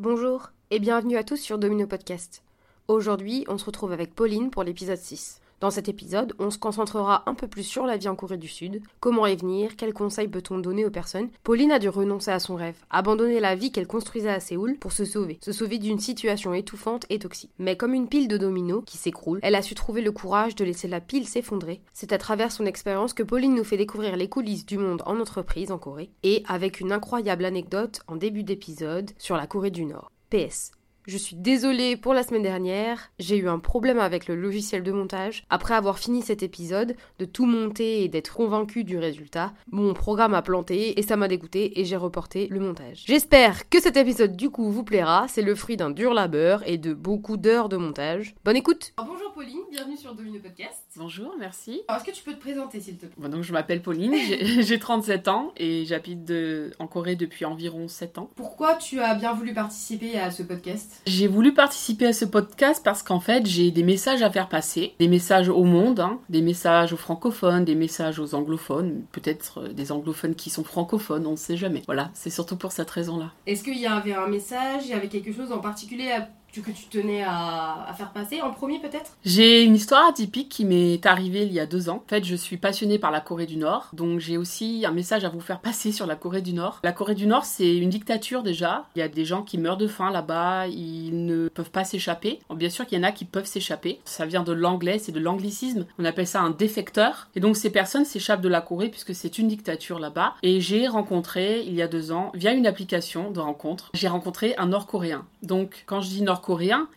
Bonjour et bienvenue à tous sur Domino Podcast. Aujourd'hui, on se retrouve avec Pauline pour l'épisode 6. Dans cet épisode, on se concentrera un peu plus sur la vie en Corée du Sud, comment y venir, quels conseils peut-on donner aux personnes? Pauline a dû renoncer à son rêve, abandonner la vie qu'elle construisait à Séoul pour se sauver, se sauver d'une situation étouffante et toxique. Mais comme une pile de dominos qui s'écroule, elle a su trouver le courage de laisser la pile s'effondrer. C'est à travers son expérience que Pauline nous fait découvrir les coulisses du monde en entreprise en Corée, et avec une incroyable anecdote en début d'épisode sur la Corée du Nord. PS. Je suis désolée pour la semaine dernière, j'ai eu un problème avec le logiciel de montage. Après avoir fini cet épisode, de tout monter et d'être convaincue du résultat, mon programme a planté et ça m'a dégoûté et j'ai reporté le montage. J'espère que cet épisode du coup vous plaira, c'est le fruit d'un dur labeur et de beaucoup d'heures de montage. Bonne écoute Bonjour Pauline, bienvenue sur Domino Podcast. Bonjour, merci. Alors est-ce que tu peux te présenter s'il te plaît? Bon, donc je m'appelle Pauline, j'ai j'ai 37 ans et j'habite de- en Corée depuis environ 7 ans. Pourquoi tu as bien voulu participer à ce podcast? J'ai voulu participer à ce podcast parce qu'en fait j'ai des messages à faire passer, des messages au monde, hein, des messages aux francophones, des messages aux anglophones, peut-être euh, des anglophones qui sont francophones, on ne sait jamais. Voilà, c'est surtout pour cette raison-là. Est-ce qu'il y avait un message, il y avait quelque chose en particulier à- que tu tenais à, à faire passer en premier peut-être? J'ai une histoire atypique qui m'est arrivée il y a deux ans. En fait, je suis passionnée par la Corée du Nord, donc j'ai aussi un message à vous faire passer sur la Corée du Nord. La Corée du Nord, c'est une dictature déjà. Il y a des gens qui meurent de faim là-bas, ils ne peuvent pas s'échapper. Bien sûr qu'il y en a qui peuvent s'échapper. Ça vient de l'anglais, c'est de l'anglicisme. On appelle ça un défecteur. Et donc ces personnes s'échappent de la Corée puisque c'est une dictature là-bas. Et j'ai rencontré, il y a deux ans, via une application de rencontre, j'ai rencontré un Nord-Coréen. Donc quand je dis Nord-Coréen,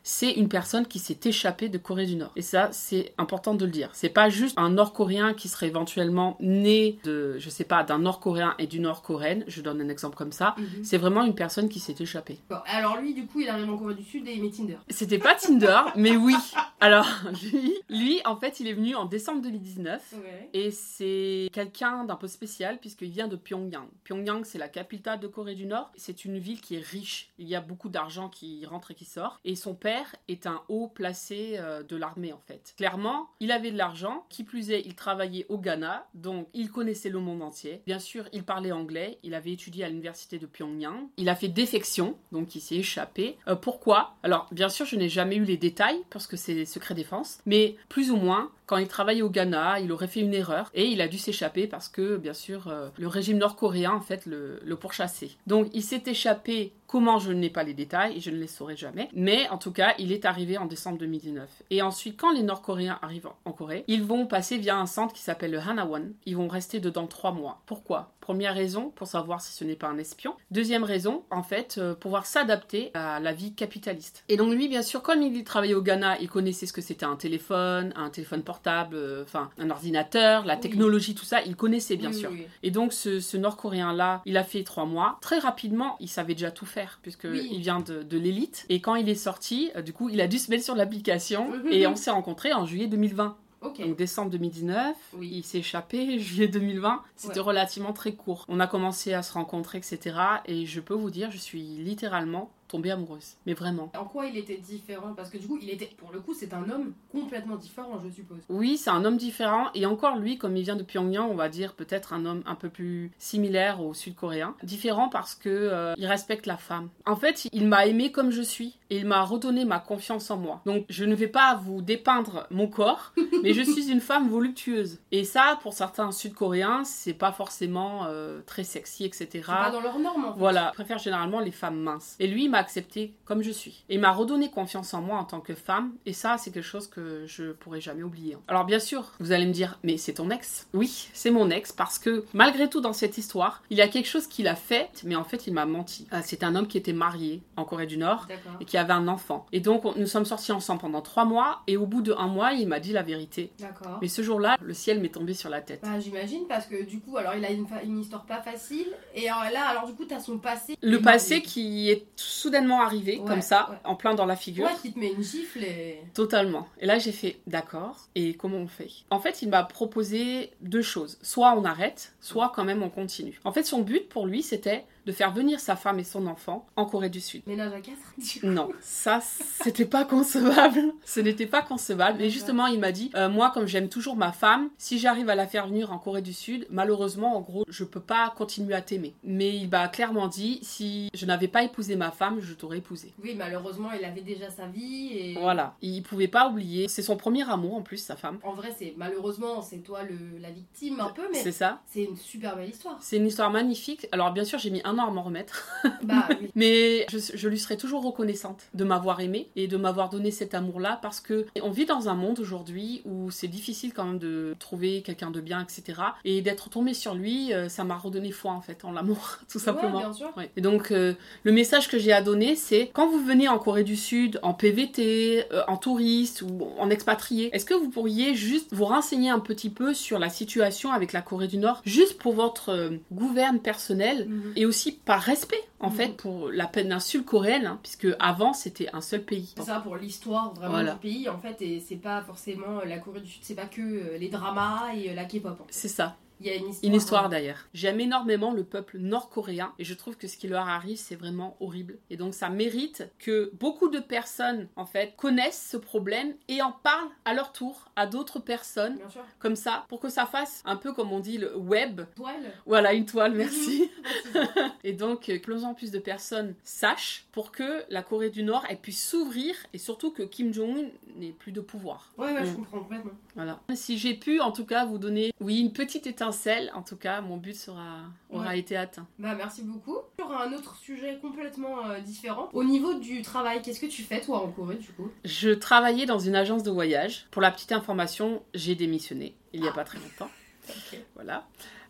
c'est une personne qui s'est échappée de Corée du Nord. Et ça, c'est important de le dire. C'est pas juste un Nord-Coréen qui serait éventuellement né de, je sais pas, d'un Nord-Coréen et d'une Nord-Coréenne. Je donne un exemple comme ça. C'est vraiment une personne qui s'est échappée. Bon, alors lui, du coup, il arrive en Corée du Sud et il met Tinder. C'était pas Tinder, mais oui. Alors, lui, lui, en fait, il est venu en décembre 2019. Ouais. Et c'est quelqu'un d'un peu spécial puisqu'il vient de Pyongyang. Pyongyang, c'est la capitale de Corée du Nord. C'est une ville qui est riche. Il y a beaucoup d'argent qui rentre et qui sort. Et son père est un haut placé euh, de l'armée en fait. Clairement, il avait de l'argent. Qui plus est, il travaillait au Ghana. Donc, il connaissait le monde entier. Bien sûr, il parlait anglais. Il avait étudié à l'université de Pyongyang. Il a fait défection. Donc, il s'est échappé. Euh, pourquoi? Alors, bien sûr, je n'ai jamais eu les détails parce que c'est secret défense. Mais plus ou moins, quand il travaillait au Ghana, il aurait fait une erreur et il a dû s'échapper parce que, bien sûr, euh, le régime nord-coréen, en fait, le, le pourchassait. Donc, il s'est échappé. Comment je n'ai pas les détails et je ne les saurai jamais. Mais en tout cas, il est arrivé en décembre 2019. Et ensuite, quand les Nord-Coréens arrivent en Corée, ils vont passer via un centre qui s'appelle le Hanawan. Ils vont rester dedans trois mois. Pourquoi? Première raison, pour savoir si ce n'est pas un espion. Deuxième raison, en fait, euh, pouvoir s'adapter à la vie capitaliste. Et donc lui, bien sûr, comme il travaillait au Ghana, il connaissait ce que c'était un téléphone, un téléphone portable, euh, enfin un ordinateur, la Oui. technologie, tout ça, il connaissait bien Oui, sûr. oui. Et donc ce, ce Nord-Coréen-là, il a fait trois mois. Très rapidement, il savait déjà tout faire, puisque Oui. il vient de, de l'élite. Et quand il est sorti, euh, du coup, il a dû se mettre sur l'application et on s'est rencontrés en juillet 2020. Donc décembre 2019, Oui. il s'est échappé, juillet 2020, c'était Ouais. relativement très court. On a commencé à se rencontrer, etc. Et je peux vous dire, je suis littéralement tombée amoureuse. Mais vraiment. En quoi il était différent? Parce que du coup, il était, pour le coup, c'est un homme complètement différent, je suppose. Oui, c'est un homme différent. Et encore, lui, comme il vient de Pyongyang, on va dire peut-être un homme un peu plus similaire au sud-coréen. Différent parce que euh, il respecte la femme. En fait, il m'a aimé comme je suis. Et il m'a redonné ma confiance en moi. Donc, je ne vais pas vous dépeindre mon corps, mais je suis une femme voluptueuse. Et ça, pour certains sud-coréens, c'est pas forcément euh, très sexy, etc. C'est pas dans leurs normes, en fait. Voilà, je préfère généralement les femmes minces. Et lui, il m'a accepté comme je suis. Et il m'a redonné confiance en moi en tant que femme. Et ça, c'est quelque chose que je pourrai jamais oublier. Alors bien sûr, vous allez me dire, mais c'est ton ex? Oui, c'est mon ex parce que malgré tout dans cette histoire, il y a quelque chose qu'il a fait, mais en fait, il m'a menti. Euh, C'est un homme qui était marié en Corée du Nord et qui avait un enfant. Et donc, on- nous sommes sortis ensemble pendant trois mois. Et au bout de un mois, il m'a dit la vérité. D'accord. Mais ce jour-là, le ciel m'est tombé sur la tête. Bah, j'imagine, parce que du coup, alors il a une, histoire pas facile. Et euh, là, alors du coup, t'as son passé. Le passé qui est soudainement arrivé, Ouais, comme ça, ouais. en plein dans la figure. Ouais, qui te met une gifle et. Totalement. Et là, j'ai fait d'accord. Et comment on fait? En fait, il m'a proposé deux choses. Soit on arrête, soit quand même on continue. En fait, son but pour lui, c'était de faire venir sa femme et son enfant en Corée du Sud. Ménage à quatre Non, ça, c'était pas concevable. Ce n'était pas concevable. Et justement, il m'a dit, euh, moi, comme j'aime toujours ma femme, si j'arrive à la faire venir en Corée du Sud, malheureusement, en gros, je peux pas continuer à t'aimer. Mais il m'a clairement dit, si je n'avais pas épousé ma femme, je t'aurais épousé. Oui, malheureusement, il avait déjà sa vie et. Voilà, il pouvait pas oublier. C'est son premier amour en plus, sa femme. En vrai, c'est malheureusement, c'est toi le, la victime un peu, mais C'est ça. c'est une super belle histoire. C'est une histoire magnifique. Alors bien sûr, j'ai mis un an à m'en remettre. Bah oui. Mais je, je lui serai toujours reconnaissante de m'avoir aimé et de m'avoir donné cet amour-là parce que on vit dans un monde aujourd'hui où c'est difficile quand même de trouver quelqu'un de bien, etc. Et d'être tombé sur lui, euh, ça m'a redonné foi en fait en l'amour, tout simplement. Ouais, bien sûr. Ouais. Et donc, euh, le message que j'ai à donner, c'est quand vous venez en Corée du Sud, en PVT, euh, en touriste ou en expatrié, est-ce que vous pourriez juste vous renseigner un petit peu sur la situation avec la Corée du Nord, juste pour votre euh, gouverne personnelle Mhm. et aussi par respect, en Mhm. fait, pour la péninsule coréenne, hein, puisque avant c'était un seul pays. C'est ça pour l'histoire vraiment Voilà. du pays en fait et c'est pas forcément euh, la Corée du Sud, c'est pas que euh, les dramas et euh, la K-pop. en fait. C'est ça. Il y a une histoire. Une histoire hein. d'ailleurs. J'aime énormément le peuple nord-coréen et je trouve que ce qui leur arrive, c'est vraiment horrible. Et donc ça mérite que beaucoup de personnes, en fait, connaissent ce problème et en parlent à leur tour à d'autres personnes, Bien sûr. comme ça, pour que ça fasse un peu comme on dit le web. Toile. Voilà, une toile, merci. Ouais, et donc, euh, que plus en plus de personnes sachent pour que la Corée du Nord, elle puisse s'ouvrir et surtout que Kim Jong-un n'ait plus de pouvoir. ouais, je Mm. comprends complètement. Voilà. Si j'ai pu, en tout cas, vous donner, oui, une petite étincelle, en tout cas, mon but sera, aura Ouais. été atteint. Bah merci beaucoup. Sur un autre sujet complètement euh, différent. Au niveau du travail, qu'est-ce que tu fais toi en Corée du coup? Je travaillais dans une agence de voyage. Pour la petite information, j'ai démissionné il n'y a Ah. pas très longtemps. Voilà.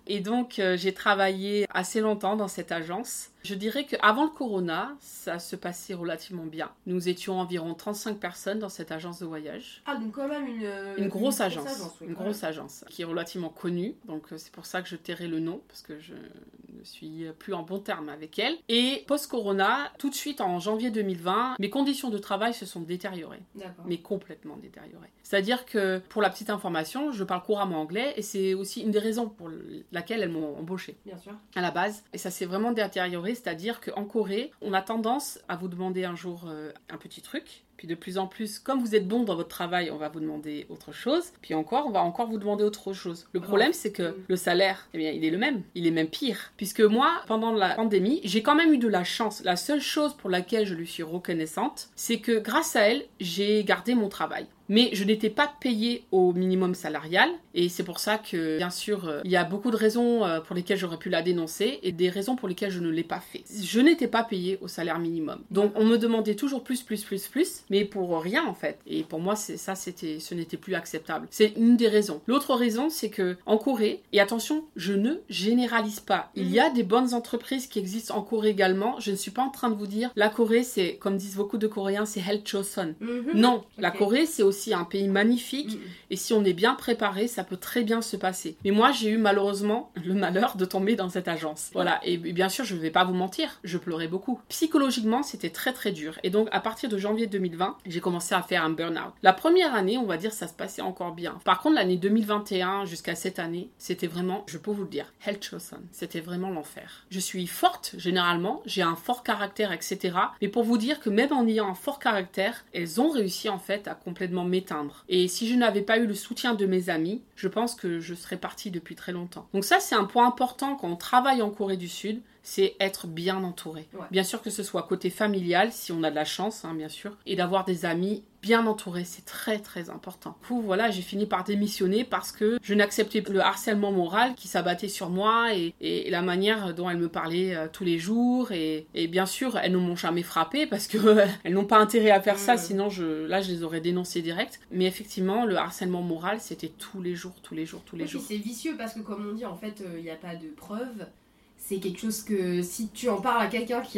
Et donc, euh, j'ai travaillé assez longtemps dans cette agence. Je dirais qu'avant le corona, ça se passait relativement bien. Nous étions environ 35 personnes dans cette agence de voyage. Ah donc quand même une euh, Une grosse agence, oui, une grosse agence qui est relativement connue, donc euh, c'est pour ça que je tairai le nom parce que je ne suis plus en bon terme avec elle. Et post-corona, tout de suite en janvier 2020, mes conditions de travail se sont détériorées, mais complètement détériorées. C'est-à-dire que pour la petite information, je parle couramment anglais et c'est aussi une des raisons pour laquelle elles m'ont embauché Bien sûr. à la base. Et ça s'est vraiment détérioré, c'est-à-dire qu'en Corée, on a tendance à vous demander un jour euh, un petit truc. Puis de plus en plus, comme vous êtes bon dans votre travail, on va vous demander autre chose. Puis encore, on va encore vous demander autre chose. Le problème, c'est que le salaire, eh bien, il est le même. Il est même pire. Puisque moi, pendant la pandémie, j'ai quand même eu de la chance. La seule chose pour laquelle je lui suis reconnaissante, c'est que grâce à elle, j'ai gardé mon travail mais je n'étais pas payée au minimum salarial et c'est pour ça que bien sûr euh, il y a beaucoup de raisons euh, pour lesquelles j'aurais pu la dénoncer et des raisons pour lesquelles je ne l'ai pas fait. Je n'étais pas payée au salaire minimum. Donc on me demandait toujours plus plus plus plus mais pour rien en fait. Et pour moi c'est ça c'était ce n'était plus acceptable. C'est une des raisons. L'autre raison c'est que en Corée et attention, je ne généralise pas. Il y a des bonnes entreprises qui existent en Corée également. Je ne suis pas en train de vous dire la Corée c'est comme disent beaucoup de Coréens c'est Hell Choson. Mhm. Non, la. Corée c'est aussi un pays magnifique Mhm. et si on est bien préparé, ça peut très bien se passer. Mais moi, j'ai eu malheureusement le malheur de tomber dans cette agence. Voilà, et bien sûr, je vais pas vous mentir, je pleurais beaucoup. Psychologiquement, c'était très très dur. Et donc, à partir de janvier 2020, j'ai commencé à faire un burn-out. La première année, on va dire, ça se passait encore bien. Par contre, l'année 2021 jusqu'à cette année, c'était vraiment, je peux vous le dire, hell chosen. C'était vraiment l'enfer. Je suis forte, généralement, j'ai un fort caractère, etc. Mais pour vous dire que même en ayant un fort caractère, elles ont réussi en fait à complètement Et si je n'avais pas eu le soutien de mes amis, je pense que je serais partie depuis très longtemps. Donc ça, c'est un point important quand on travaille en Corée du Sud, c'est être bien entouré. Ouais. Bien sûr que ce soit côté familial, si on a de la chance, hein, bien sûr, et d'avoir des amis bien entourés, c'est très très important. Du coup, voilà, j'ai fini par démissionner parce que je n'acceptais plus le harcèlement moral qui s'abattait sur moi et, et la manière dont elles me parlaient euh, tous les jours. Et, et bien sûr, elles ne m'ont jamais frappé parce que elles n'ont pas intérêt à faire ça, sinon je, là, je les aurais dénoncées direct. Mais effectivement, le harcèlement moral, c'était tous les jours, tous les jours, tous les puis jours. c'est vicieux parce que comme on dit en fait il n'y a pas de preuves. C'est quelque chose que si tu en parles à quelqu'un qui,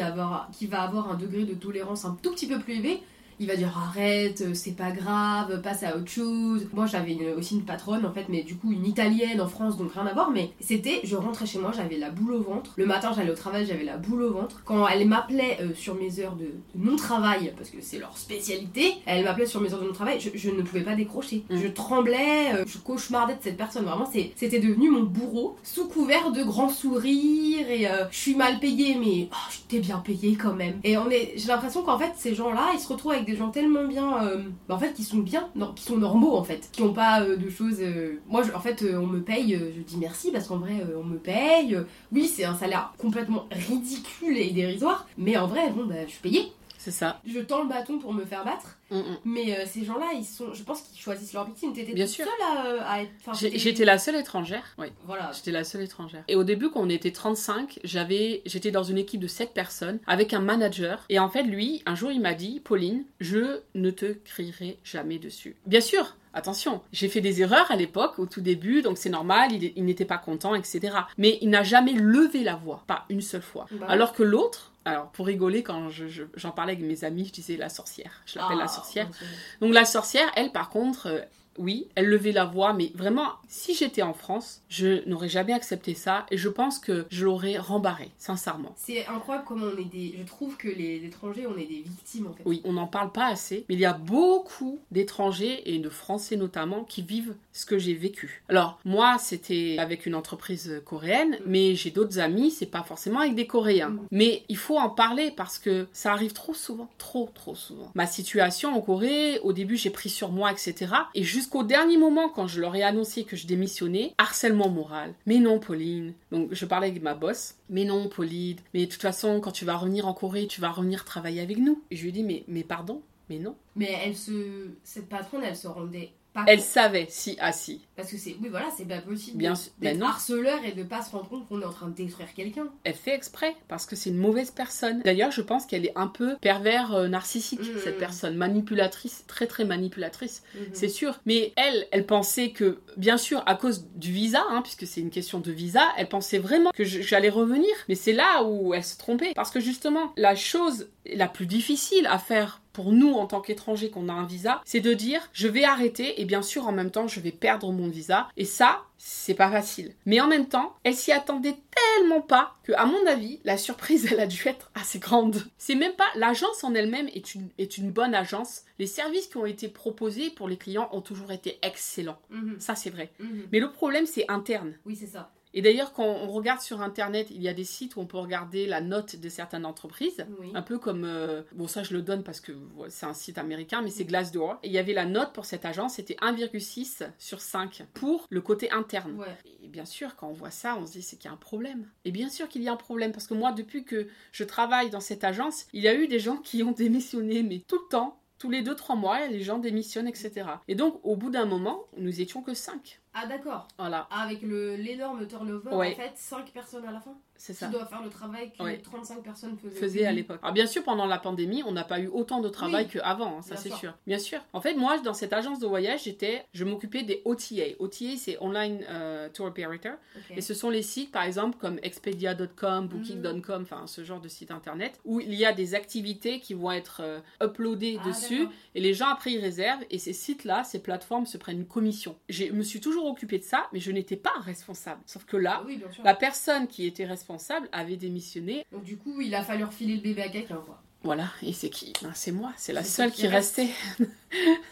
qui va avoir un degré de tolérance un tout petit peu plus élevé, il va dire arrête, euh, c'est pas grave, passe à autre chose. Moi j'avais aussi une patronne en fait, mais du coup une italienne en France donc rien à voir. Mais c'était, je rentrais chez moi, j'avais la boule au ventre. Le matin j'allais au travail, j'avais la boule au ventre. Quand elle m'appelait euh, sur mes heures de, de non-travail, parce que c'est leur spécialité, elle m'appelait sur mes heures de non-travail, je, je ne pouvais pas décrocher. Mm. Je tremblais, euh, je cauchemardais de cette personne. Vraiment, c'était devenu mon bourreau, sous couvert de grands sourires et euh, je suis mal payée, mais oh, j'étais bien payée quand même. Et on est, j'ai l'impression qu'en fait ces gens-là, ils se retrouvent avec des gens tellement bien, euh, bah, en fait, qui sont bien, qui sont normaux en fait, qui ont pas euh, de choses. euh, Moi, en fait, on me paye, je dis merci parce qu'en vrai, on me paye. Oui, c'est un salaire complètement ridicule et dérisoire, mais en vrai, bon, bah, je suis payée. C'est ça. Je tends le bâton pour me faire battre, Mm, mm. mais euh, ces gens-là, ils sont, je pense qu'ils choisissent leur victime. T'étais toute sûr. seule à, euh, à être. enfin, J'étais la seule étrangère. Oui. Voilà. J'étais la seule étrangère. Et au début, quand on était 35, j'avais, j'étais dans une équipe de 7 personnes avec un manager. Et en fait, lui, un jour, il m'a dit, Pauline, je ne te crierai jamais dessus. Bien sûr. Attention, j'ai fait des erreurs à l'époque, au tout début, donc c'est normal, il, il n'était pas content, etc. Mais il n'a jamais levé la voix, pas une seule fois. Bah. Alors que l'autre, alors pour rigoler, quand je- je- j'en parlais avec mes amis, je disais la sorcière. Je l'appelle Ah, la sorcière. mon Dieu. Donc la sorcière, elle, par contre, euh, oui, elle levait la voix, mais vraiment, si j'étais en France, je n'aurais jamais accepté ça et je pense que je l'aurais rembarré, sincèrement. C'est incroyable comment on est des. Je trouve que les étrangers, on est des victimes en fait. Oui, on n'en parle pas assez, mais il y a beaucoup d'étrangers et de Français notamment qui vivent ce que j'ai vécu. Alors, moi, c'était avec une entreprise coréenne, mais j'ai d'autres amis, c'est pas forcément avec des Coréens. Mm. Mais il faut en parler parce que ça arrive trop souvent, trop, trop souvent. Ma situation en Corée, au début, j'ai pris sur moi, etc. Et jusqu'au dernier moment, quand je leur ai annoncé que je démissionnais, harcèlement moral. Mais non, Pauline. Donc, je parlais avec ma boss. Mais non, Pauline. Mais de toute façon, quand tu vas revenir en Corée, tu vas revenir travailler avec nous. Et je lui ai dit, mais, mais pardon, mais non. Mais elle se. Cette patronne, elle se rendait pas Elle savait, si, ah si. Parce que c'est. Oui, voilà, c'est pas possible Bien d'être Ben harceleur et de pas se rendre compte qu'on est en train de détruire quelqu'un. Elle fait exprès parce que c'est une mauvaise personne. D'ailleurs, je pense qu'elle est un peu pervers euh, narcissique, Mm. cette personne. Manipulatrice, très très manipulatrice. Mhm. C'est sûr. Mais elle, elle pensait que, bien sûr, à cause du visa, hein, puisque c'est une question de visa, elle pensait vraiment que j'allais revenir. Mais c'est là où elle se trompait. Parce que justement, la chose la plus difficile à faire pour nous en tant qu'étrangers qu'on a un visa, c'est de dire je vais arrêter et bien sûr en même temps je vais perdre mon visa. Et ça, c'est pas facile. Mais en même temps, elle s'y attendait tellement pas que, à mon avis, la surprise, elle a dû être assez grande. C'est même pas l'agence en elle-même est une, est une bonne agence. Les services qui ont été proposés pour les clients ont toujours été excellents. Mhm. Ça, c'est vrai. Mhm. Mais le problème, c'est interne. Oui, c'est ça. Et d'ailleurs, quand on regarde sur Internet, il y a des sites où on peut regarder la note de certaines entreprises. Oui. Un peu comme, euh, bon ça je le donne parce que ouais, c'est un site américain, mais c'est Glassdoor. Et il y avait la note pour cette agence, c'était 1,6 sur 5 pour le côté interne. Ouais. Et bien sûr, quand on voit ça, on se dit c'est qu'il y a un problème. Et bien sûr qu'il y a un problème, parce que moi, depuis que je travaille dans cette agence, il y a eu des gens qui ont démissionné, mais tout le temps, tous les 2-3 mois, les gens démissionnent, etc. Et donc, au bout d'un moment, nous étions que 5. Ah, d'accord. Voilà, Ah, Avec le- l'énorme turnover, Ouais. en fait, 5 personnes à la fin? C'est Tu ça. dois faire le travail que Ouais. 35 personnes faisaient. faisait à l'époque. Alors bien sûr, pendant la pandémie, on n'a pas eu autant de travail Oui, qu'avant, hein, ça c'est sûr. sûr. Bien sûr. En fait, moi, dans cette agence de voyage, j'étais, je m'occupais des OTA. OTA, c'est Online euh, Tour Operator. Et ce sont les sites, par exemple, comme Expedia.com, Booking.com, enfin ce genre de site internet, où il y a des activités qui vont être euh, uploadées Ah, dessus, et les gens après ils réservent, et ces sites-là, ces plateformes se prennent une commission. Je me suis toujours occupée de ça, mais je n'étais pas responsable. Sauf que là, oui, la personne qui était responsable avait démissionné. Donc, du coup, il a fallu refiler le bébé à quelqu'un, quoi. Voilà, et c'est qui? Ben, C'est moi, c'est la seule qui qui restait.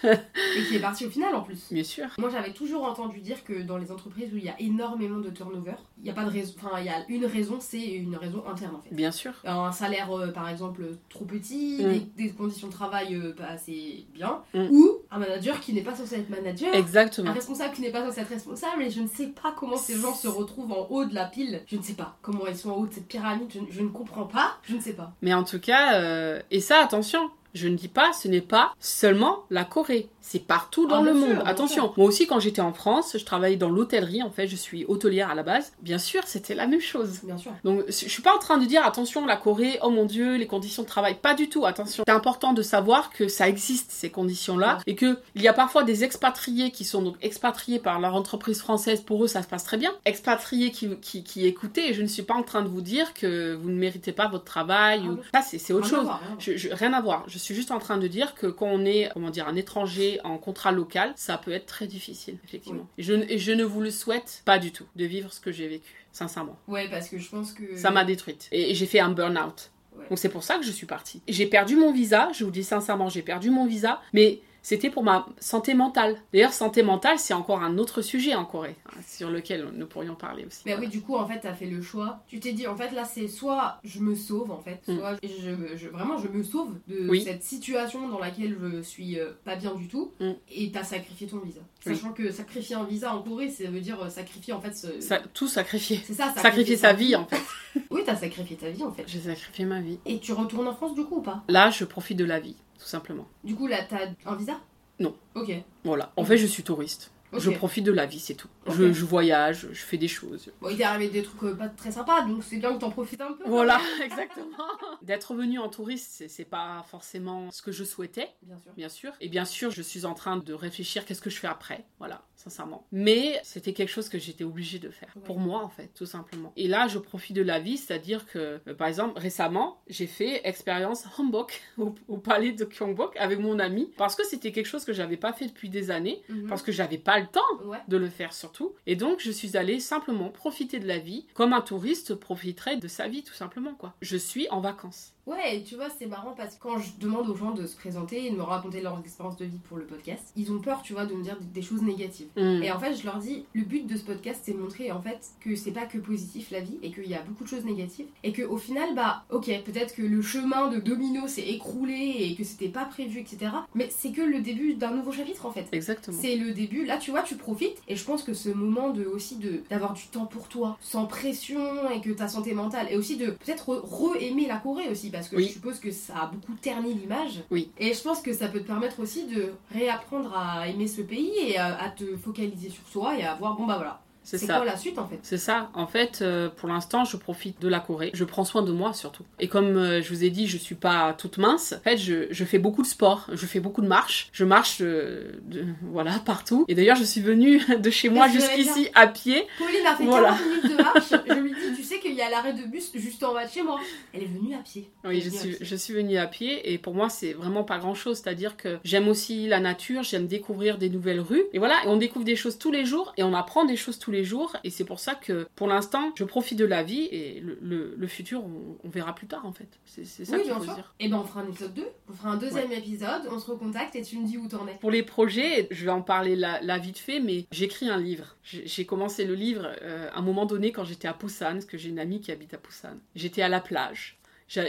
Et qui est parti au final, en plus. Bien sûr. Moi, j'avais toujours entendu dire que dans les entreprises où il y a énormément de turnover, il n'y a pas de raison. Enfin, il y a une raison, c'est une raison interne, en fait. Bien sûr. un salaire euh, par exemple trop petit, Mm. des, des conditions de travail euh, pas assez bien, Mm. ou un manager qui n'est pas censé être manager, un Exactement. responsable qui n'est pas censé être responsable, et je ne sais pas comment ces gens se retrouvent en haut de la pile. Je ne sais pas comment ils sont en haut de cette pyramide, je, je ne comprends pas, je ne sais pas. Mais en tout cas, euh, et ça, attention, je ne dis pas, ce n'est pas seulement la Corée. C'est partout dans Ah, le monde. sûr, Attention. sûr. Moi aussi, quand j'étais en France, je travaillais dans l'hôtellerie. En fait, je suis hôtelière à la base. Bien sûr, c'était la même chose. Bien sûr. Donc, je suis pas en train de dire attention, la Corée, oh mon dieu, les conditions de travail. Pas du tout, attention. C'est important de savoir que ça existe, ces conditions-là, et que il y a parfois des expatriés qui sont donc expatriés par leur entreprise française. Pour eux, ça se passe très bien. Expatriés qui, qui, qui écoutez, et je ne suis pas en train de vous dire que vous ne méritez pas votre travail. Ah, ou... Ça, c'est autre Rien chose. voir, rien à voir. Je, je- rien à voir. Je suis juste en train de dire que quand on est, comment dire, un étranger en contrat local, ça peut être très difficile, effectivement. Et, je, et je ne vous le souhaite pas du tout de vivre ce que j'ai vécu, sincèrement. Ouais, parce que je pense que. Ça m'a détruite. Et, et j'ai fait un burn-out. Ouais. Donc c'est pour ça que je suis partie. J'ai perdu mon visa, je vous dis sincèrement, j'ai perdu mon visa, mais c'était pour ma santé mentale. D'ailleurs, santé mentale, c'est encore un autre sujet en Corée, hein, sur lequel nous pourrions parler aussi. Mais oui, du coup, en fait, t'as fait le choix. Tu t'es dit, en fait, là, c'est soit je me sauve, en fait, Mm. soit je, je- vraiment je me sauve de Oui. cette situation dans laquelle je suis euh, pas bien du tout, Mm. et t'as sacrifié ton visa. Oui. Sachant que sacrifier un visa en Corée, ça veut dire euh, sacrifier, en fait, ce... Ça, tout sacrifié. c'est ça, Sacrifier sa vie, en fait. Oui, t'as sacrifié ta vie, en fait. J'ai sacrifié ma vie. Et tu retournes en France, du coup, ou pas? Là, je profite de la vie, tout simplement. Du coup, là, t'as un visa? Non. Ok. Voilà. En fait, je suis touriste. Je profite de la vie, c'est tout. Je, je voyage, je fais des choses. Bon, il t'est arrivé des trucs euh, pas très sympas, donc c'est bien que t'en profites un peu. Voilà, exactement. D'être venu en touriste, c'est pas forcément ce que je souhaitais. Bien sûr. bien sûr. Et bien sûr, je suis en train de réfléchir qu'est-ce que je fais après. Voilà, sincèrement. Mais c'était quelque chose que j'étais obligée de faire. Ouais. Pour moi, en fait, tout simplement. Et là, je profite de la vie, c'est-à-dire que, euh, par exemple, récemment, j'ai fait expérience Hanbok au, au palais de Gyeongbok avec mon ami parce que c'était quelque chose que j'avais pas fait depuis des années, Mhm. parce que j'avais pas le temps Ouais. de le faire surtout. Et donc, je suis allée simplement profiter de la vie comme un touriste profiterait de sa vie, tout simplement, quoi. Je suis en vacances. Ouais, et tu vois, c'est marrant parce que quand je demande aux gens de se présenter et de me raconter leur expérience de vie pour le podcast, ils ont peur, tu vois, de me dire des choses négatives. Mm. Et en fait, je leur dis, le but de ce podcast, c'est montrer en fait que c'est pas que positif la vie et qu'il y a beaucoup de choses négatives et que au final, bah, ok, peut-être que le chemin de Domino s'est écroulé et que c'était pas prévu, etc. Mais c'est que le début d'un nouveau chapitre en fait. Exactement. C'est le début, là tu vois, tu profites et je pense que ce moment de aussi de d'avoir du temps pour toi, sans pression et que ta santé mentale et aussi de peut-être re- re-aimer la Corée aussi parce que Oui. je suppose que ça a beaucoup terni l'image. Oui. Et je pense que ça peut te permettre aussi de réapprendre à aimer ce pays et à, à te focaliser sur soi et à voir bon bah voilà, C'est ça. quoi la suite en fait? C'est ça. En fait, euh, pour l'instant, je profite de la Corée. Je prends soin de moi surtout. Et comme euh, je vous ai dit, je suis pas toute mince. En fait, je, je fais beaucoup de sport. Je fais beaucoup de marche. Je marche, euh, de- voilà, partout. Et d'ailleurs, je suis venue de chez moi jusqu'ici à pied. Pauline a fait Voilà. 40 minutes de marche, je lui dis tu sais qu'il y a l'arrêt de bus juste en bas de chez moi. Elle est venue à pied. Elle Oui, je suis, je suis venue à pied et pour moi c'est vraiment pas grand chose. C'est-à-dire que j'aime aussi la nature, j'aime découvrir des nouvelles rues et voilà, et on découvre des choses tous les jours et on apprend des choses tous les jours et c'est pour ça que pour l'instant je profite de la vie et le, le- le futur on, on verra plus tard en fait. C'est ça Oui, qu'il bien faut se dire. Et ben on fera un épisode 2, on fera un deuxième épisode, on se recontacte et tu me dis où t'en es. Pour les projets, je vais en parler là, là vite fait, mais j'écris un livre. J'ai commencé le livre euh, à un moment donné quand j'étais à Busan, parce que j'ai une amie qui habite à Busan. J'étais à la plage.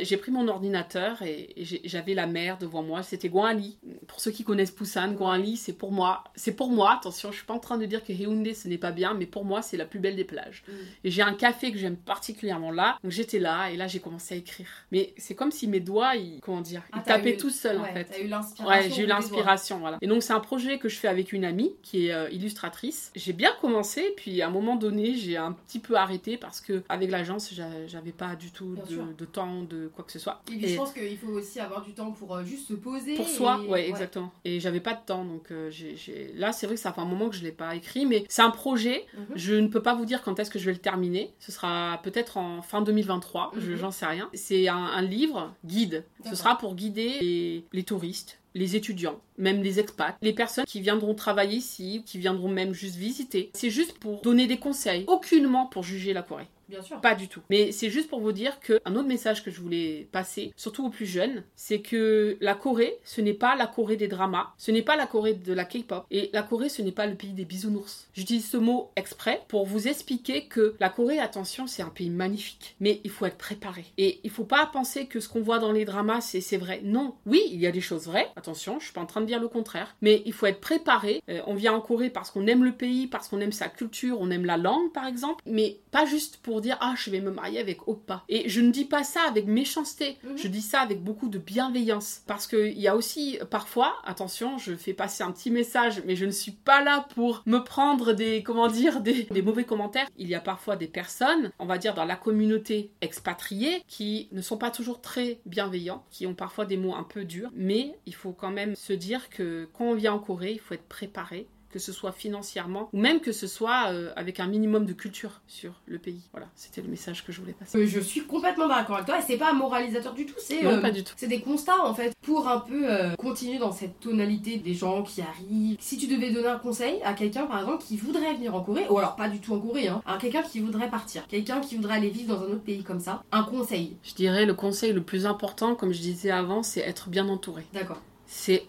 J'ai pris mon ordinateur et, j'avais la mer devant moi. C'était Gwanli. Pour ceux qui connaissent Busan, Gwanli, c'est pour moi. C'est pour moi. Attention, je suis pas en train de dire que Haeundae ce n'est pas bien, mais pour moi c'est la plus belle des plages. Mm. Et j'ai un café que j'aime particulièrement là. Donc j'étais là et là j'ai commencé à écrire. Mais c'est comme si mes doigts, ils, comment dire, Ah, ils tapaient eu- tout seuls en fait. Eu l'inspiration. Ouais, j'ai eu l'inspiration, voilà. Et donc c'est un projet que je fais avec une amie qui est euh, illustratrice. J'ai bien commencé, puis à un moment donné, j'ai un petit peu arrêté parce que avec l'agence, j'a- j'avais pas du tout de, de temps, de quoi que ce soit. Et puis Et je pense qu'il faut aussi avoir du temps pour euh, juste se poser. pour soi, et- ouais, exactement. Et j'avais pas de temps, donc euh, j'ai- j'ai- là, c'est vrai que ça fait un moment que je l'ai pas écrit, mais c'est un projet. Mhm. Je ne peux pas vous dire quand est-ce que je vais le terminer. Ce sera peut-être en fin 2023, je- Mhm. j'en sais rien. C'est un, un livre guide. Ce sera pour guider les, les touristes, les étudiants, même les expats, les personnes qui viendront travailler ici, qui viendront même juste visiter. C'est juste pour donner des conseils, aucunement pour juger la Corée. Bien sûr. Pas du tout. Mais c'est juste pour vous dire que un autre message que je voulais passer, surtout aux plus jeunes, c'est que la Corée, ce n'est pas la Corée des dramas, ce n'est pas la Corée de la K-pop, et la Corée, ce n'est pas le pays des bisounours. J'utilise ce mot exprès pour vous expliquer que la Corée, attention, c'est un pays magnifique, mais il faut être préparé. Et il faut pas penser que ce qu'on voit dans les dramas, c'est vrai. Non. Oui, il y a des choses vraies. Attention, je suis pas en train de dire le contraire, mais il faut être préparé. Euh, on vient en Corée parce qu'on aime le pays, parce qu'on aime sa culture, on aime la langue, par exemple, mais pas juste pour dire ah je vais me marier avec Oppa. Et je ne dis pas ça avec méchanceté, Mhm. je dis ça avec beaucoup de bienveillance. Parce qu'il y a aussi parfois, attention, je fais passer un petit message, mais je ne suis pas là pour me prendre des, comment dire, des, des mauvais commentaires. Il y a parfois des personnes, on va dire dans la communauté expatriée, qui ne sont pas toujours très bienveillants, qui ont parfois des mots un peu durs, mais il faut quand même se dire que quand on vient en Corée, il faut être préparé que ce soit financièrement ou même que ce soit euh, avec un minimum de culture sur le pays. Voilà, c'était le message que je voulais passer. Euh, Je suis complètement d'accord avec toi et c'est pas un moralisateur du tout, c'est Non, euh, pas du tout. c'est des constats en fait pour un peu euh, continuer dans cette tonalité des gens qui arrivent. Si tu devais donner un conseil à quelqu'un par exemple qui voudrait venir en Corée, ou alors pas du tout en Corée, hein, à quelqu'un qui voudrait partir, quelqu'un qui voudrait aller vivre dans un autre pays comme ça, un conseil. Je dirais le conseil le plus important, comme je disais avant, c'est être bien entouré. D'accord. C'est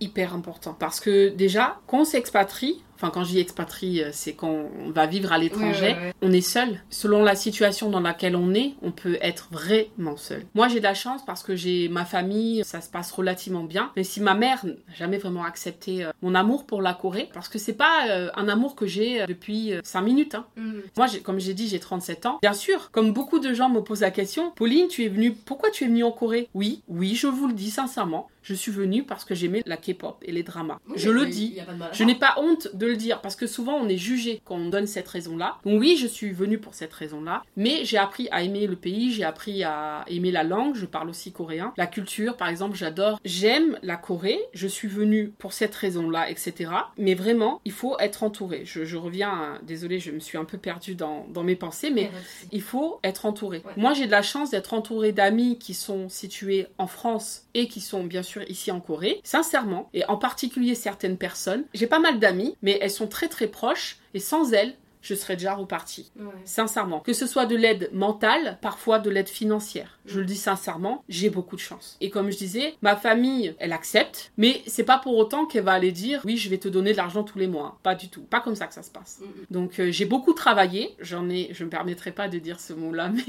hyper important. Parce que déjà, quand on s'expatrie, Enfin, quand je dis expatrie, euh, c'est qu'on va vivre à l'étranger. On est seul. Selon la situation dans laquelle on est, on peut être vraiment seul. Moi, j'ai de la chance parce que j'ai ma famille, ça se passe relativement bien. Mais si ma mère n'a jamais vraiment accepté euh, mon amour pour la Corée, parce que c'est pas euh, un amour que j'ai depuis 5 minutes. Hein. Mm. Moi, comme j'ai dit, j'ai 37 ans. Bien sûr, comme beaucoup de gens me posent la question, Pauline, tu es venue, pourquoi tu es venue en Corée? Oui, oui, je vous le dis sincèrement. Je suis venue parce que j'aimais la K-pop et les dramas. je le dis. Je n'ai pas honte de le dire parce que souvent on est jugé quand on donne cette raison-là. Donc oui, je suis venue pour cette raison-là, mais j'ai appris à aimer le pays, j'ai appris à aimer la langue, je parle aussi coréen. La culture, par exemple, j'adore. J'aime la Corée, je suis venue pour cette raison-là, etc. Mais vraiment, il faut être entouré. Je, reviens, désolé, je me suis un peu perdue dans, mes pensées, mais il faut être entouré. Moi, j'ai de la chance d'être entourée d'amis qui sont situés en France et qui sont bien sûr ici en Corée, sincèrement, et en particulier certaines personnes. J'ai pas mal d'amis, mais elles sont très très proches, et sans elles, je serais déjà reparti. Sincèrement. Que ce soit de l'aide mentale, parfois de l'aide financière. Je le dis sincèrement, j'ai beaucoup de chance. Et comme je disais, ma famille, elle accepte, mais c'est pas pour autant qu'elle va aller dire oui, je vais te donner de l'argent tous les mois. Pas du tout. Pas comme ça que ça se passe. Donc euh, j'ai beaucoup travaillé. J'en ai, je me permettrai pas de dire ce mot-là, mais.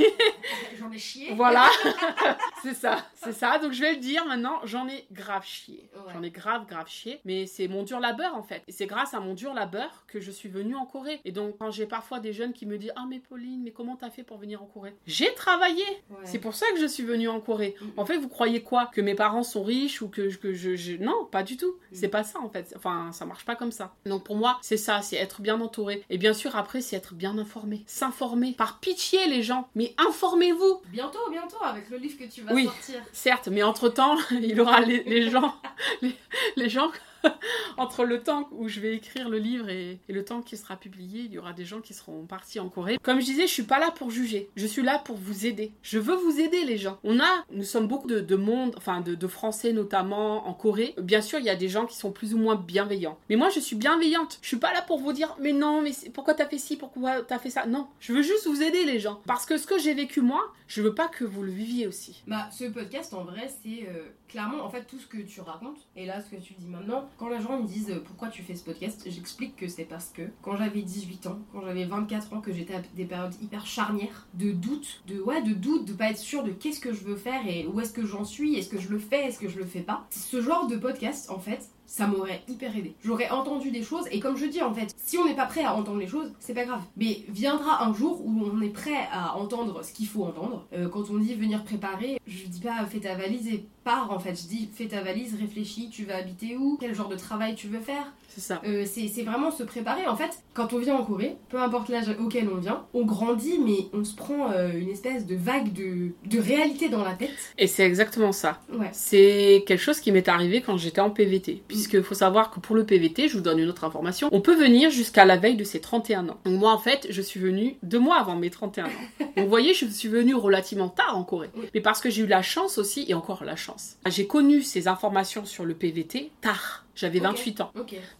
j'en ai chié. Voilà. c'est ça. C'est ça. Donc je vais le dire maintenant, j'en ai grave chié. J'en ai grave, grave chié. Mais c'est mon dur labeur en fait. Et c'est grâce à mon dur labeur que je suis venue en Corée. Et donc quand j'ai parfois des jeunes qui me disent Ah, mais Pauline, mais comment t'as fait pour venir en Corée? J'ai travaillé C'est pour ça que je suis venue en Corée. En fait, vous croyez quoi? Que mes parents sont riches ou que, que je, Non, pas du tout. C'est pas ça en fait. Enfin, ça marche pas comme ça. Donc pour moi, c'est ça, c'est être bien entouré. Et bien sûr, après, c'est être bien informé. S'informer. Par pitié, les gens. Mais informez-vous Bientôt, bientôt, avec le livre que tu vas oui, sortir. Certes, mais entre-temps, il y aura les, gens. les gens entre le temps où je vais écrire le livre et, le temps qui sera publié, il y aura des gens qui seront partis en Corée. Comme je disais, je suis pas là pour juger. Je suis là pour vous aider. Je veux vous aider, les gens. On a, nous sommes beaucoup de, monde, enfin de, Français notamment en Corée. Bien sûr, il y a des gens qui sont plus ou moins bienveillants. Mais moi, je suis bienveillante. Je suis pas là pour vous dire, mais non, mais pourquoi t'as fait ci, pourquoi t'as fait ça? Non, je veux juste vous aider, les gens. Parce que ce que j'ai vécu moi, je veux pas que vous le viviez aussi. Bah, ce podcast, en vrai, c'est euh, clairement, en fait, tout ce que tu racontes. Et là, ce que tu dis maintenant, quand les gens me disent euh, pourquoi tu fais ce podcast, j'explique que c'est parce que quand j'avais 18 ans, quand j'avais 24 ans, que j'étais à des périodes hyper charnières de doute, de ouais, de doute, de pas être sûr de qu'est-ce que je veux faire et où est-ce que j'en suis, est-ce que je le fais, est-ce que je le fais pas. Ce genre de podcast, en fait, ça m'aurait hyper aidé. J'aurais entendu des choses et comme je dis en fait, si on n'est pas prêt à entendre les choses, c'est pas grave. Mais viendra un jour où on est prêt à entendre ce qu'il faut entendre. Euh, quand on dit venir préparer, je dis pas fais ta valise et pars en fait. Je dis fais ta valise, réfléchis, tu vas habiter où, quel genre de travail tu veux faire. C'est ça. Euh, c'est vraiment se préparer. En fait, quand on vient en Corée, peu importe l'âge auquel on vient, on grandit, mais on se prend euh, une espèce de vague de, de réalité dans la tête. Et c'est exactement ça. Ouais. C'est quelque chose qui m'est arrivé quand j'étais en PVT. Puisqu'il faut savoir que pour le PVT, je vous donne une autre information, on peut venir jusqu'à la veille de ses 31 ans. Donc moi, en fait, je suis venue deux mois avant mes 31 ans. Donc vous voyez, je suis venue relativement tard en Corée. Mais parce que j'ai eu la chance aussi, et encore la chance. J'ai connu ces informations sur le PVT tard. J'avais 28 ans.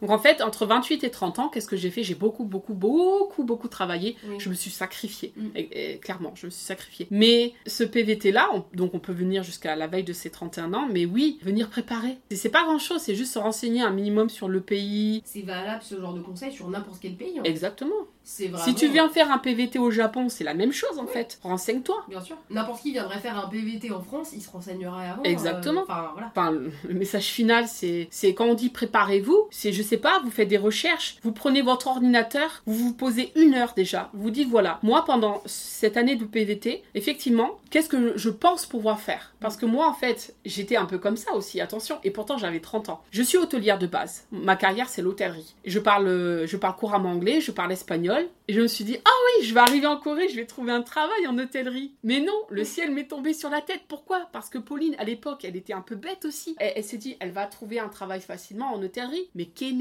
Donc en fait, entre 28 et 30 ans, qu'est-ce que j'ai fait? J'ai beaucoup, beaucoup, beaucoup, beaucoup travaillé. Je me suis sacrifiée. Mm. Et, clairement, je me suis sacrifiée. Mais ce PVT-là, donc on peut venir jusqu'à la veille de ses 31 ans, mais oui, venir préparer. C'est pas grand-chose, c'est juste se renseigner un minimum sur le pays. C'est valable ce genre de conseil sur n'importe quel pays. Exactement. Si tu viens faire un PVT au Japon, c'est la même chose en fait. Renseigne-toi. Bien sûr. N'importe qui viendrait faire un PVT en France, il se renseignerait avant. Exactement. Euh, enfin, voilà. enfin, le message final, c'est quand on dit préparez-vous, c'est je sais pas, vous faites des recherches, vous prenez votre ordinateur, vous vous posez une heure déjà, vous dites voilà, moi pendant cette année de PVT, effectivement, qu'est-ce que je pense pouvoir faire? Parce que moi en fait, j'étais un peu comme ça aussi, attention, et pourtant j'avais 30 ans. Je suis hôtelière de base. Ma carrière c'est l'hôtellerie. Je parle, je parle couramment anglais, je parle espagnol et je me suis dit, ah oui, je vais arriver en Corée, je vais trouver un travail en hôtellerie. Mais non, le ciel m'est tombé sur la tête. Pourquoi? Parce que Pauline, à l'époque, elle était un peu bête aussi. Elle, s'est dit, elle va trouver un travail en hôtellerie. Mais qu'est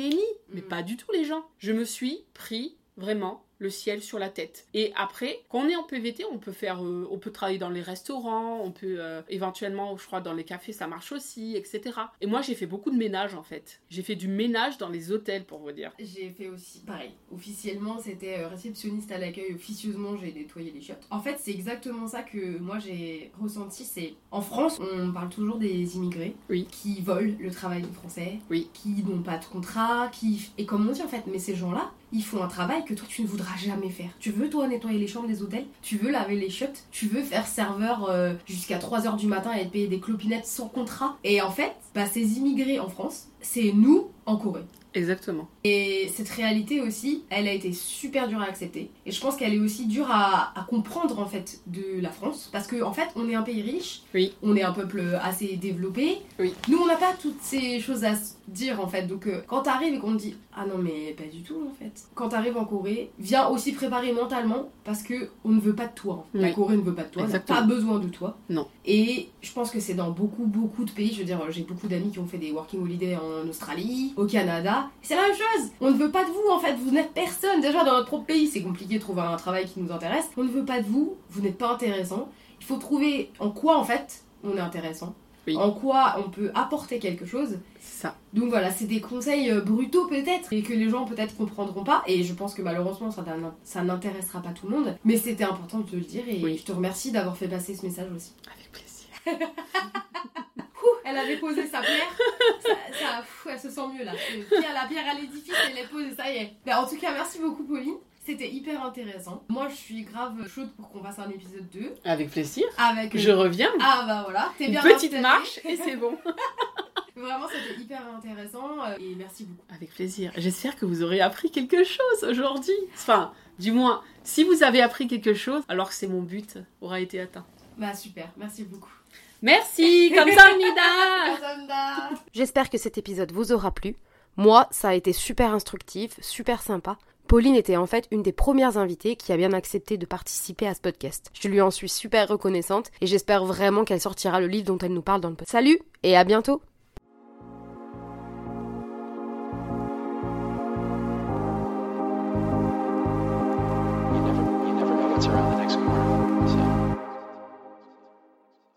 mais pas du tout les gens. Je me suis pris vraiment le ciel sur la tête. Et après, quand on est en PVT, on peut faire, euh, on peut travailler dans les restaurants, on peut euh, éventuellement, je crois, dans les cafés, ça marche aussi, etc. Et moi, j'ai fait beaucoup de ménage en fait. J'ai fait du ménage dans les hôtels, pour vous dire. J'ai fait aussi pareil. Officiellement, c'était euh, réceptionniste à l'accueil. Officieusement, j'ai nettoyé les chiottes. En fait, c'est exactement ça que moi j'ai ressenti. C'est en France, on parle toujours des immigrés Oui. qui volent le travail des Français, Oui. qui n'ont pas de contrat, qui et comme on dit en fait, mais ces gens-là, ils font un travail que toi tu ne voudras jamais faire. Tu veux toi nettoyer les chambres des hôtels, tu veux laver les chiottes, tu veux faire serveur euh, jusqu'à 3h du matin et être payé des clopinettes sans contrat? Et en fait, bah, ces immigrés en France, c'est nous en Corée. Exactement. Et cette réalité aussi, elle a été super dure à accepter. Et je pense qu'elle est aussi dure à, à comprendre en fait de la France. Parce qu'en en fait, on est un pays riche, Oui. on est un peuple assez développé. Oui. Nous, on n'a pas toutes ces choses à dire en fait. Donc euh, quand t'arrives et qu'on te dit Ah non, mais pas du tout en fait. Quand t'arrives en Corée, viens aussi préparer mentalement parce que on ne veut pas de toi. La Oui. Corée ne veut pas de toi, n'a pas besoin de toi. Non. Et je pense que c'est dans beaucoup, beaucoup de pays. Je veux dire, j'ai beaucoup d'amis qui ont fait des working holiday en Australie, au Canada. C'est la même chose. On ne veut pas de vous, en fait. Vous n'êtes personne. Déjà, dans notre propre pays, c'est compliqué de trouver un travail qui nous intéresse. On ne veut pas de vous. Vous n'êtes pas intéressant. Il faut trouver en quoi, en fait, on est intéressant. Oui. En quoi on peut apporter quelque chose. Ça. Donc voilà, c'est des conseils euh, brutaux peut-être et que les gens peut-être comprendront pas. Et je pense que malheureusement ça, n'in- ça n'intéressera pas tout le monde. Mais c'était important de te le dire et Oui. je te remercie d'avoir fait passer ce message aussi. Avec plaisir. Elle avait posé sa pierre. Ça, ça- pfff, elle se sent mieux là. Pierre, la pierre à l'édifice, elle est posée, ça y est. Ben, en tout cas, merci beaucoup Pauline. C'était hyper intéressant. Moi, je suis grave chaude pour qu'on fasse un épisode 2 Avec plaisir. avec. Je reviens. Ah bah voilà, t'es Une bien petite installée. marche et c'est bon. Vraiment, c'était hyper intéressant euh, et merci beaucoup. Avec plaisir. J'espère que vous aurez appris quelque chose aujourd'hui. Enfin, du moins, si vous avez appris quelque chose, alors que c'est mon but aura été atteint. Bah super, merci beaucoup. Merci, comme ça, Mida. J'espère que cet épisode vous aura plu. Moi, ça a été super instructif, super sympa. Pauline était en fait une des premières invitées qui a bien accepté de participer à ce podcast. Je lui en suis super reconnaissante et j'espère vraiment qu'elle sortira le livre dont elle nous parle dans le podcast. Salut et à bientôt That's right.